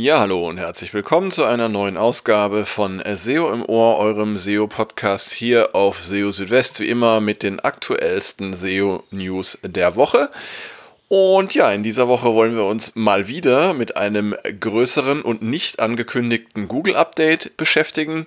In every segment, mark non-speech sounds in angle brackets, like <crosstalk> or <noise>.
Ja, hallo und herzlich willkommen zu einer neuen Ausgabe von SEO im Ohr, eurem SEO-Podcast hier auf SEO Südwest, wie immer mit den aktuellsten SEO-News der Woche. Und ja, in dieser Woche wollen wir uns mal wieder mit einem größeren und nicht angekündigten Google-Update beschäftigen.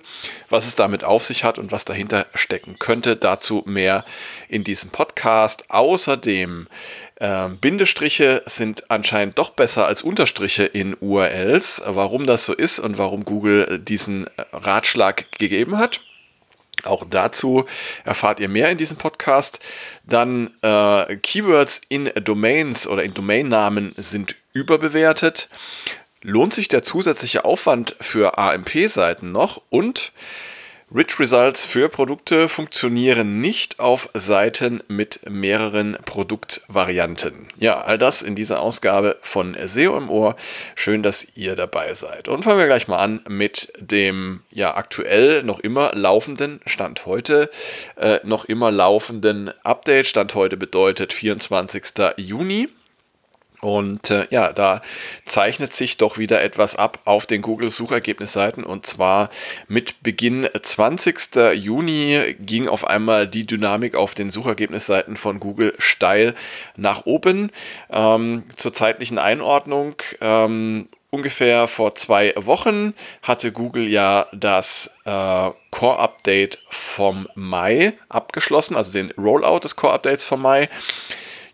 Was es damit auf sich hat und was dahinter stecken könnte, dazu mehr in diesem Podcast. Außerdem äh, Bindestriche sind anscheinend doch besser als Unterstriche in URLs. Warum das so ist und warum Google diesen Ratschlag gegeben hat. Auch dazu erfahrt ihr mehr in diesem Podcast. Dann äh, Keywords in Domains oder in Domainnamen sind überbewertet. Lohnt sich der zusätzliche Aufwand für AMP-Seiten noch? Und Rich Results für Produkte funktionieren nicht auf Seiten mit mehreren Produktvarianten. Ja, all das in dieser Ausgabe von SEO im Ohr. Schön, dass ihr dabei seid. Und fangen wir gleich mal an mit dem ja aktuell noch immer laufenden Stand heute, äh, noch immer laufenden Update. Stand heute bedeutet 24. Juni. Und äh, ja, da zeichnet sich doch wieder etwas ab auf den Google-Suchergebnisseiten. Und zwar mit Beginn 20. Juni ging auf einmal die Dynamik auf den Suchergebnisseiten von Google steil nach oben. Ähm, zur zeitlichen Einordnung. Ähm, ungefähr vor zwei Wochen hatte Google ja das äh, Core-Update vom Mai abgeschlossen, also den Rollout des Core-Updates vom Mai.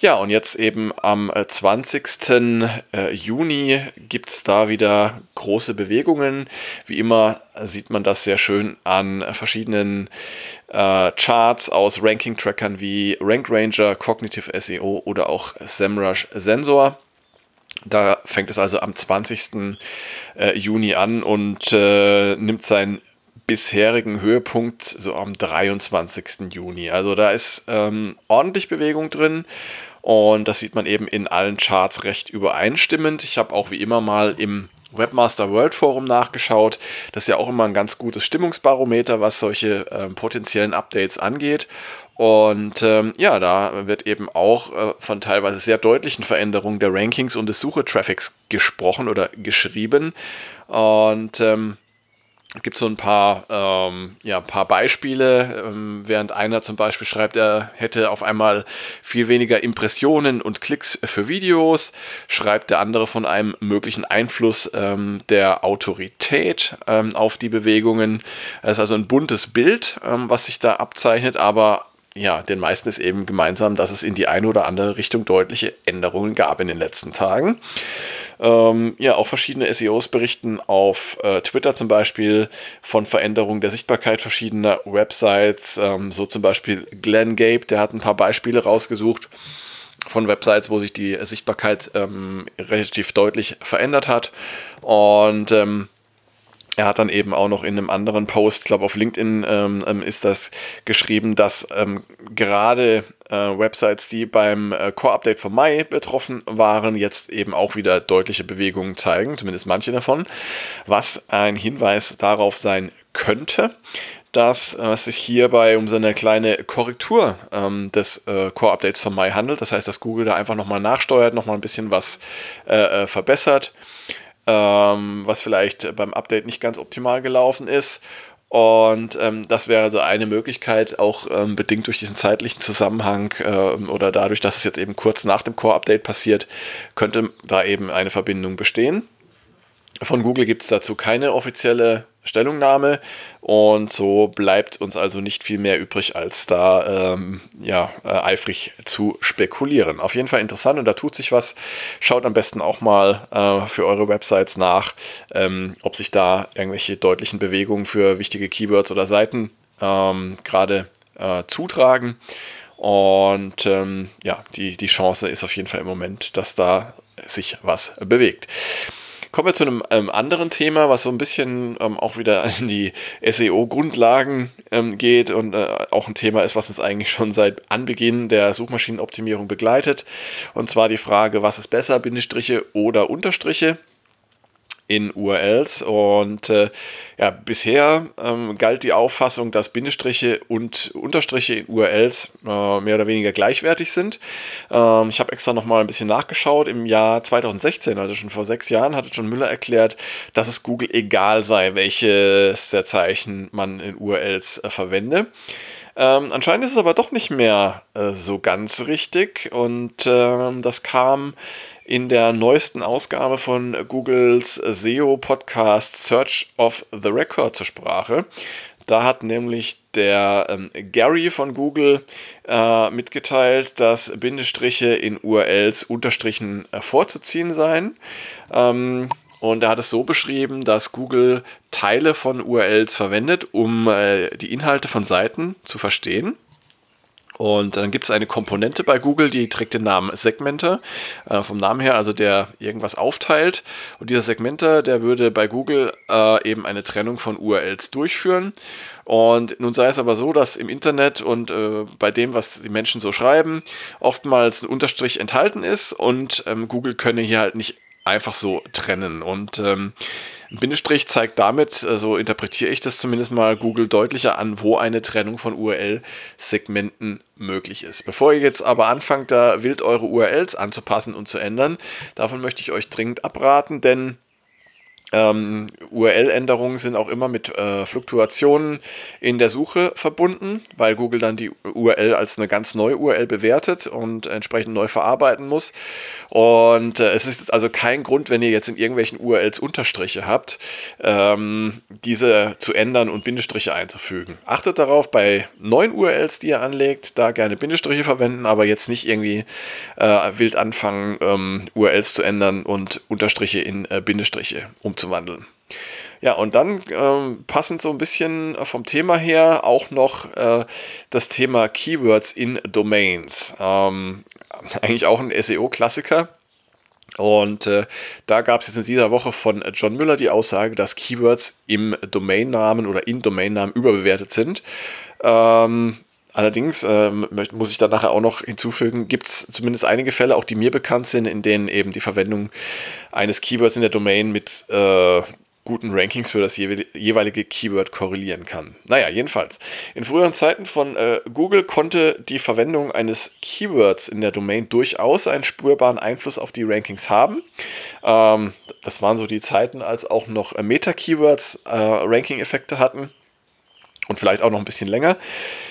Ja, und jetzt eben am 20. Äh, äh, Juni gibt es da wieder große Bewegungen. Wie immer sieht man das sehr schön an verschiedenen äh, Charts aus Ranking-Trackern wie Rank Ranger, Cognitive SEO oder auch SEMrush Sensor. Da fängt es also am 20. Äh, Juni an und äh, nimmt seinen bisherigen Höhepunkt so am 23. Juni. Also da ist ähm, ordentlich Bewegung drin und das sieht man eben in allen Charts recht übereinstimmend. Ich habe auch wie immer mal im Webmaster World Forum nachgeschaut. Das ist ja auch immer ein ganz gutes Stimmungsbarometer, was solche äh, potenziellen Updates angeht. Und ähm, ja, da wird eben auch äh, von teilweise sehr deutlichen Veränderungen der Rankings und des Suchetraffics gesprochen oder geschrieben. Und ähm, gibt so ein paar, ähm, ja, ein paar Beispiele, ähm, während einer zum Beispiel schreibt, er hätte auf einmal viel weniger Impressionen und Klicks für Videos, schreibt der andere von einem möglichen Einfluss ähm, der Autorität ähm, auf die Bewegungen. Es ist also ein buntes Bild, ähm, was sich da abzeichnet, aber ja, den meisten ist eben gemeinsam, dass es in die eine oder andere Richtung deutliche Änderungen gab in den letzten Tagen. Ähm, ja, auch verschiedene SEOs berichten auf äh, Twitter zum Beispiel von Veränderungen der Sichtbarkeit verschiedener Websites. Ähm, so zum Beispiel Glenn Gabe, der hat ein paar Beispiele rausgesucht von Websites, wo sich die Sichtbarkeit ähm, relativ deutlich verändert hat. Und ähm, er hat dann eben auch noch in einem anderen Post, ich glaube auf LinkedIn ähm, ähm, ist das geschrieben, dass ähm, gerade äh, Websites, die beim äh, Core-Update vom Mai betroffen waren, jetzt eben auch wieder deutliche Bewegungen zeigen, zumindest manche davon, was ein Hinweis darauf sein könnte, dass äh, es sich hierbei um so eine kleine Korrektur ähm, des äh, Core-Updates vom Mai handelt. Das heißt, dass Google da einfach nochmal nachsteuert, nochmal ein bisschen was äh, äh verbessert ähm, was vielleicht beim Update nicht ganz optimal gelaufen ist. Und ähm, das wäre also eine Möglichkeit, auch ähm, bedingt durch diesen zeitlichen Zusammenhang ähm, oder dadurch, dass es jetzt eben kurz nach dem Core-Update passiert, könnte da eben eine Verbindung bestehen. Von Google gibt es dazu keine offizielle Stellungnahme und so bleibt uns also nicht viel mehr übrig, als da ähm, ja, äh, eifrig zu spekulieren. Auf jeden Fall interessant und da tut sich was. Schaut am besten auch mal äh, für eure Websites nach, ähm, ob sich da irgendwelche deutlichen Bewegungen für wichtige Keywords oder Seiten ähm, gerade äh, zutragen. Und ähm, ja, die, die Chance ist auf jeden Fall im Moment, dass da sich was bewegt. Kommen wir zu einem ähm, anderen Thema, was so ein bisschen ähm, auch wieder <laughs> in die SEO-Grundlagen ähm, geht und äh, auch ein Thema ist, was uns eigentlich schon seit Anbeginn der Suchmaschinenoptimierung begleitet. Und zwar die Frage, was ist besser, Bindestriche oder Unterstriche? In URLs und äh, ja, bisher ähm, galt die Auffassung, dass Bindestriche und Unterstriche in URLs äh, mehr oder weniger gleichwertig sind. Ähm, ich habe extra nochmal ein bisschen nachgeschaut. Im Jahr 2016, also schon vor sechs Jahren, hatte John Müller erklärt, dass es Google egal sei, welches der Zeichen man in URLs äh, verwende. Ähm, anscheinend ist es aber doch nicht mehr äh, so ganz richtig und ähm, das kam in der neuesten Ausgabe von Googles SEO-Podcast Search of the Record zur Sprache. Da hat nämlich der ähm, Gary von Google äh, mitgeteilt, dass Bindestriche in URLs unterstrichen äh, vorzuziehen seien. Ähm, und er hat es so beschrieben, dass Google Teile von URLs verwendet, um äh, die Inhalte von Seiten zu verstehen. Und dann gibt es eine Komponente bei Google, die trägt den Namen Segmenter. Äh, vom Namen her, also der irgendwas aufteilt. Und dieser Segmenter, der würde bei Google äh, eben eine Trennung von URLs durchführen. Und nun sei es aber so, dass im Internet und äh, bei dem, was die Menschen so schreiben, oftmals ein Unterstrich enthalten ist und ähm, Google könne hier halt nicht einfach so trennen. Und ähm, ein Bindestrich zeigt damit, so also interpretiere ich das zumindest mal, Google deutlicher an, wo eine Trennung von URL-Segmenten möglich ist. Bevor ihr jetzt aber anfangt, da wild eure URLs anzupassen und zu ändern, davon möchte ich euch dringend abraten, denn ähm, URL-Änderungen sind auch immer mit äh, Fluktuationen in der Suche verbunden, weil Google dann die URL als eine ganz neue URL bewertet und entsprechend neu verarbeiten muss. Und äh, es ist also kein Grund, wenn ihr jetzt in irgendwelchen URLs Unterstriche habt, ähm, diese zu ändern und Bindestriche einzufügen. Achtet darauf, bei neuen URLs, die ihr anlegt, da gerne Bindestriche verwenden, aber jetzt nicht irgendwie äh, wild anfangen, ähm, URLs zu ändern und Unterstriche in äh, Bindestriche umzuwandeln umzuwandeln. Ja, und dann ähm, passend so ein bisschen vom Thema her auch noch äh, das Thema Keywords in Domains. Ähm, <laughs> eigentlich auch ein SEO-Klassiker. Und äh, da gab es jetzt in dieser Woche von John Müller die Aussage, dass Keywords im Domainnamen oder in Domainnamen überbewertet sind. Ähm, Allerdings äh, muss ich da nachher auch noch hinzufügen, gibt es zumindest einige Fälle, auch die mir bekannt sind, in denen eben die Verwendung eines Keywords in der Domain mit äh, guten Rankings für das jeweilige Keyword korrelieren kann. Naja, jedenfalls. In früheren Zeiten von äh, Google konnte die Verwendung eines Keywords in der Domain durchaus einen spürbaren Einfluss auf die Rankings haben. Ähm, das waren so die Zeiten, als auch noch Meta-Keywords äh, Ranking-Effekte hatten und vielleicht auch noch ein bisschen länger.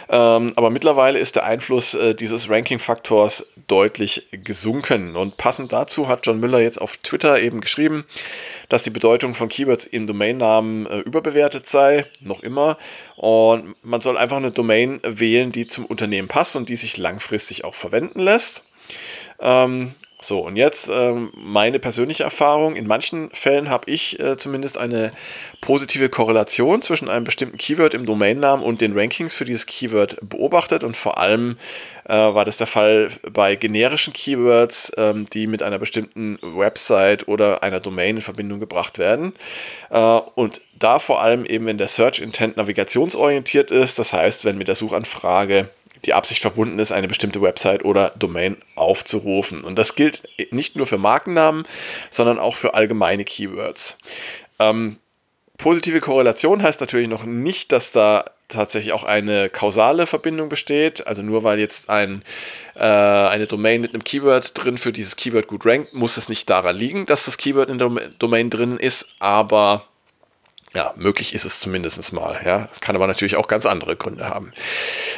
Ähm, aber mittlerweile ist der Einfluss äh, dieses Ranking-Faktors deutlich gesunken. Und passend dazu hat John Müller jetzt auf Twitter eben geschrieben, dass die Bedeutung von Keywords im Domainnamen äh, überbewertet sei, noch immer. Und man soll einfach eine Domain wählen, die zum Unternehmen passt und die sich langfristig auch verwenden lässt. Ähm, so, und jetzt ähm, meine persönliche Erfahrung. In manchen Fällen habe ich äh, zumindest eine positive Korrelation zwischen einem bestimmten Keyword im Domainnamen und den Rankings für dieses Keyword beobachtet. Und vor allem äh, war das der Fall bei generischen Keywords, ähm, die mit einer bestimmten Website oder einer Domain in Verbindung gebracht werden. Äh, und da vor allem eben, wenn der Search Intent navigationsorientiert ist, das heißt, wenn mit der Suchanfrage die Absicht verbunden ist, eine bestimmte Website oder Domain aufzurufen. Und das gilt nicht nur für Markennamen, sondern auch für allgemeine Keywords. Ähm, positive Korrelation heißt natürlich noch nicht, dass da tatsächlich auch eine kausale Verbindung besteht. Also nur weil jetzt ein, äh, eine Domain mit einem Keyword drin für dieses Keyword gut rankt, muss es nicht daran liegen, dass das Keyword in der Domain drin ist, aber ja, möglich ist es zumindest mal. Ja, es kann aber natürlich auch ganz andere Gründe haben.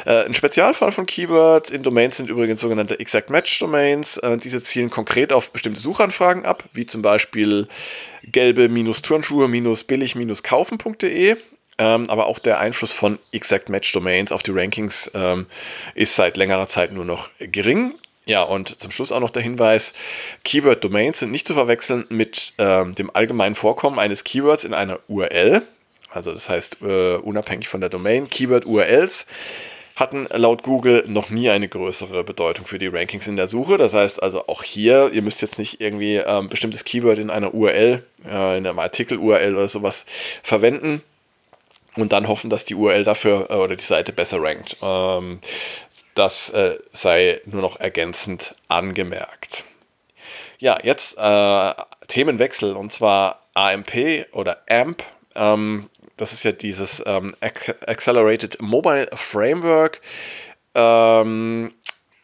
Äh, ein Spezialfall von Keywords in Domains sind übrigens sogenannte Exact Match Domains. Äh, diese zielen konkret auf bestimmte Suchanfragen ab, wie zum Beispiel gelbe-turnschuhe-billig-kaufen.de. Ähm, aber auch der Einfluss von Exact Match Domains auf die Rankings ähm, ist seit längerer Zeit nur noch gering. Ja, und zum Schluss auch noch der Hinweis, Keyword-Domains sind nicht zu verwechseln mit ähm, dem allgemeinen Vorkommen eines Keywords in einer URL. Also das heißt, äh, unabhängig von der Domain, Keyword-URLs hatten laut Google noch nie eine größere Bedeutung für die Rankings in der Suche. Das heißt also auch hier, ihr müsst jetzt nicht irgendwie ähm, bestimmtes Keyword in einer URL, äh, in einem Artikel-URL oder sowas verwenden und dann hoffen, dass die URL dafür äh, oder die Seite besser rankt. Ähm, das äh, sei nur noch ergänzend angemerkt. Ja, jetzt äh, Themenwechsel und zwar AMP oder AMP. Ähm, das ist ja dieses ähm, Accelerated Mobile Framework, ähm,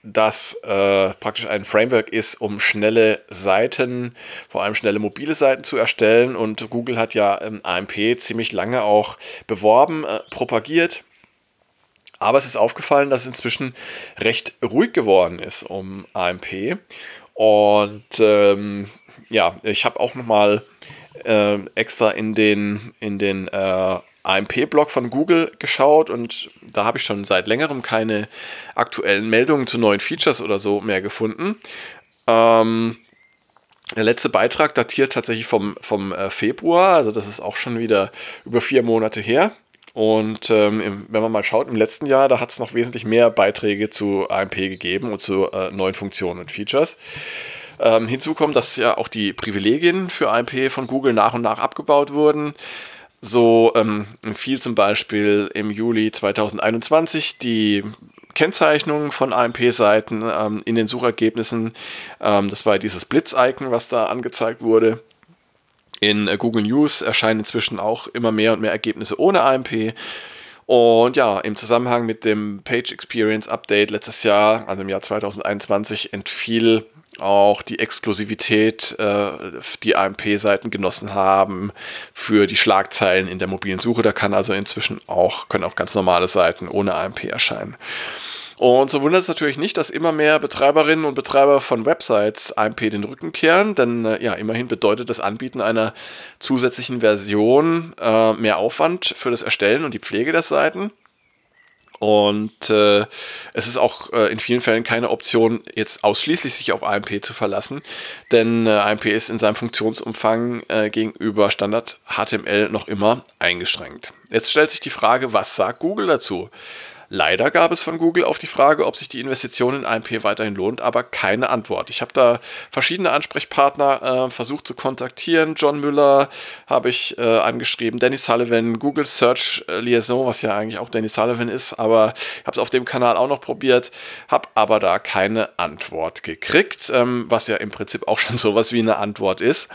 das äh, praktisch ein Framework ist, um schnelle Seiten, vor allem schnelle mobile Seiten zu erstellen. Und Google hat ja ähm, AMP ziemlich lange auch beworben, äh, propagiert. Aber es ist aufgefallen, dass es inzwischen recht ruhig geworden ist um AMP. Und ähm, ja, ich habe auch nochmal äh, extra in den, in den äh, AMP-Blog von Google geschaut und da habe ich schon seit längerem keine aktuellen Meldungen zu neuen Features oder so mehr gefunden. Ähm, der letzte Beitrag datiert tatsächlich vom, vom äh, Februar, also das ist auch schon wieder über vier Monate her. Und ähm, wenn man mal schaut, im letzten Jahr, da hat es noch wesentlich mehr Beiträge zu AMP gegeben und zu äh, neuen Funktionen und Features. Ähm, hinzu kommt, dass ja auch die Privilegien für AMP von Google nach und nach abgebaut wurden. So ähm, fiel zum Beispiel im Juli 2021 die Kennzeichnung von AMP-Seiten ähm, in den Suchergebnissen. Ähm, das war dieses Blitz-Icon, was da angezeigt wurde. In äh, Google News erscheinen inzwischen auch immer mehr und mehr Ergebnisse ohne AMP. Und ja, im Zusammenhang mit dem Page Experience Update letztes Jahr, also im Jahr 2021, entfiel auch die Exklusivität, äh, die AMP-Seiten genossen haben für die Schlagzeilen in der mobilen Suche. Da kann also inzwischen auch, können auch ganz normale Seiten ohne AMP erscheinen. Und so wundert es natürlich nicht, dass immer mehr Betreiberinnen und Betreiber von Websites AMP den Rücken kehren, denn äh, ja, immerhin bedeutet das Anbieten einer zusätzlichen Version äh, mehr Aufwand für das Erstellen und die Pflege der Seiten. Und äh, es ist auch äh, in vielen Fällen keine Option, jetzt ausschließlich sich auf AMP zu verlassen, denn äh, AMP ist in seinem Funktionsumfang äh, gegenüber Standard HTML noch immer eingeschränkt. Jetzt stellt sich die Frage, was sagt Google dazu? Leider gab es von Google auf die Frage, ob sich die Investition in AMP weiterhin lohnt, aber keine Antwort. Ich habe da verschiedene Ansprechpartner äh, versucht zu kontaktieren. John Müller habe ich äh, angeschrieben, Danny Sullivan, Google Search Liaison, was ja eigentlich auch Danny Sullivan ist, aber ich habe es auf dem Kanal auch noch probiert, habe aber da keine Antwort gekriegt, ähm, was ja im Prinzip auch <laughs> schon sowas wie eine Antwort ist.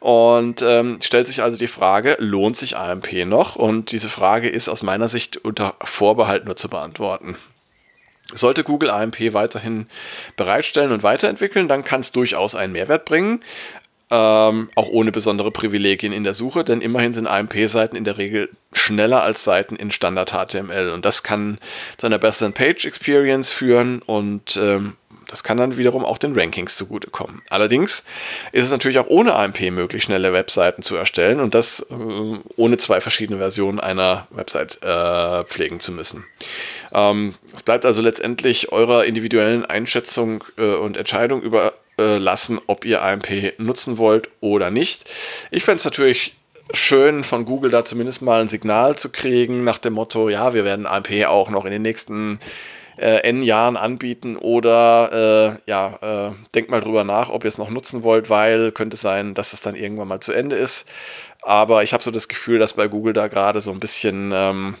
Und ähm, stellt sich also die Frage, lohnt sich AMP noch? Und diese Frage ist aus meiner Sicht unter Vorbehalt nur zu beantworten. Sollte Google AMP weiterhin bereitstellen und weiterentwickeln, dann kann es durchaus einen Mehrwert bringen. Ähm, auch ohne besondere Privilegien in der Suche, denn immerhin sind AMP-Seiten in der Regel schneller als Seiten in Standard HTML und das kann zu einer besseren Page Experience führen und ähm, das kann dann wiederum auch den Rankings zugutekommen. Allerdings ist es natürlich auch ohne AMP möglich, schnelle Webseiten zu erstellen und das äh, ohne zwei verschiedene Versionen einer Website äh, pflegen zu müssen. Ähm, es bleibt also letztendlich eurer individuellen Einschätzung äh, und Entscheidung überlassen, ob ihr AMP nutzen wollt oder nicht. Ich fände es natürlich schön von Google da zumindest mal ein Signal zu kriegen nach dem Motto, ja, wir werden AMP auch noch in den nächsten äh, N Jahren anbieten oder äh, ja, äh, denkt mal drüber nach, ob ihr es noch nutzen wollt, weil könnte sein, dass es dann irgendwann mal zu Ende ist. Aber ich habe so das Gefühl, dass bei Google da gerade so ein bisschen ähm,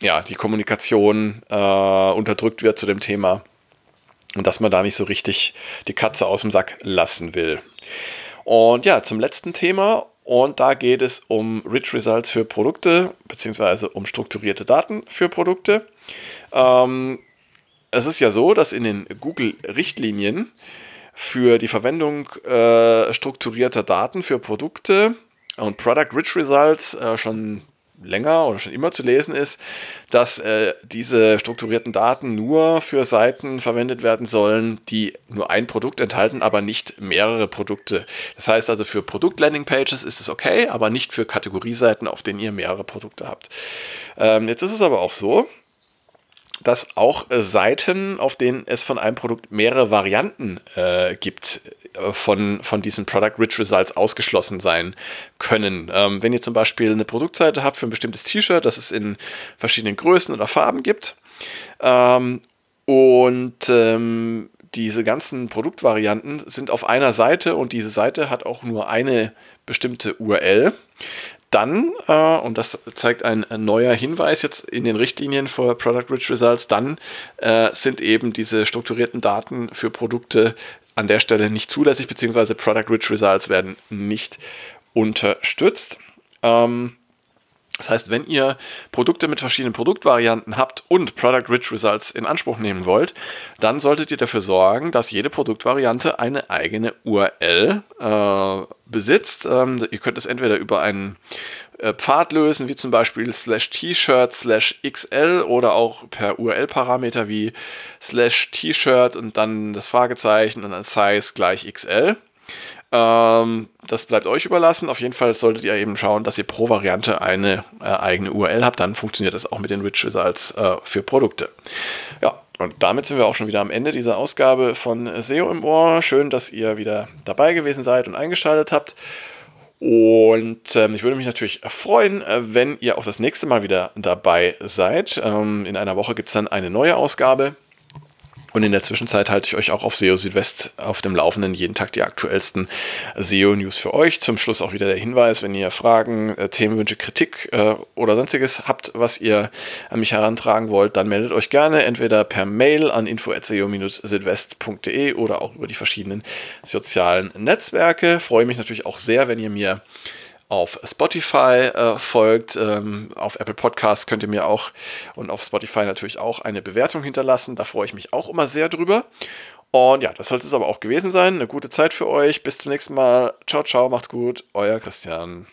ja, die Kommunikation äh, unterdrückt wird zu dem Thema und dass man da nicht so richtig die Katze aus dem Sack lassen will. Und ja, zum letzten Thema. Und da geht es um Rich Results für Produkte, beziehungsweise um strukturierte Daten für Produkte. Ähm, es ist ja so, dass in den Google-Richtlinien für die Verwendung äh, strukturierter Daten für Produkte und Product Rich Results äh, schon länger oder schon immer zu lesen ist, dass äh, diese strukturierten Daten nur für Seiten verwendet werden sollen, die nur ein Produkt enthalten, aber nicht mehrere Produkte. Das heißt also für Produkt-Landing-Pages ist es okay, aber nicht für Kategorieseiten, auf denen ihr mehrere Produkte habt. Ähm, jetzt ist es aber auch so, dass auch äh, Seiten, auf denen es von einem Produkt mehrere Varianten äh, gibt, äh, von, von diesen Product Rich Results ausgeschlossen sein können. Ähm, wenn ihr zum Beispiel eine Produktseite habt für ein bestimmtes T-Shirt, das es in verschiedenen Größen oder Farben gibt, ähm, und ähm, diese ganzen Produktvarianten sind auf einer Seite und diese Seite hat auch nur eine bestimmte URL, dann, äh, und das zeigt ein, ein, neuer Hinweis jetzt in den Richtlinien für Product Rich Results, dann äh, sind eben diese strukturierten Daten für Produkte an der Stelle nicht zulässig, beziehungsweise Product Rich Results werden nicht unterstützt. Ähm, das heißt, wenn ihr Produkte mit verschiedenen Produktvarianten habt und Product Rich Results in Anspruch nehmen wollt, dann solltet ihr dafür sorgen, dass jede Produktvariante eine eigene URL äh, besitzt. Ähm, ihr könnt es entweder über einen äh, Pfad lösen, wie zum Beispiel slash T-Shirt slash XL oder auch per URL-Parameter wie slash T-Shirt und dann das Fragezeichen und dann Size gleich XL. Ähm, das bleibt euch überlassen. Auf jeden Fall solltet ihr eben schauen, dass ihr pro Variante eine äh, eigene URL habt. Dann funktioniert das auch mit den Rich Results äh, für Produkte. Ja, und damit sind wir auch schon wieder am Ende dieser Ausgabe von SEO im Ohr. Schön, dass ihr wieder dabei gewesen seid und eingeschaltet habt. Und ähm, ich würde mich natürlich freuen, äh, wenn ihr auch das nächste Mal wieder dabei seid. Ähm, in einer Woche gibt es dann eine neue Ausgabe. Und in der Zwischenzeit halte ich euch auch auf SEO Südwest auf dem Laufenden, jeden Tag die aktuellsten SEO-News für euch. Zum Schluss auch wieder der Hinweis, wenn ihr Fragen, äh, Themenwünsche, Kritik äh, oder sonstiges habt, was ihr an mich herantragen wollt, dann meldet euch gerne entweder per Mail an info.seo-südwest.de oder auch über die verschiedenen sozialen Netzwerke. Freue mich natürlich auch sehr, wenn ihr mir auf Spotify äh, folgt. Ähm, auf Apple Podcasts könnt ihr mir auch und auf Spotify natürlich auch eine Bewertung hinterlassen. Da freue ich mich auch immer sehr drüber. Und ja, das sollte es aber auch gewesen sein. Eine gute Zeit für euch. Bis zum nächsten Mal. Ciao, ciao, macht's gut. Euer Christian.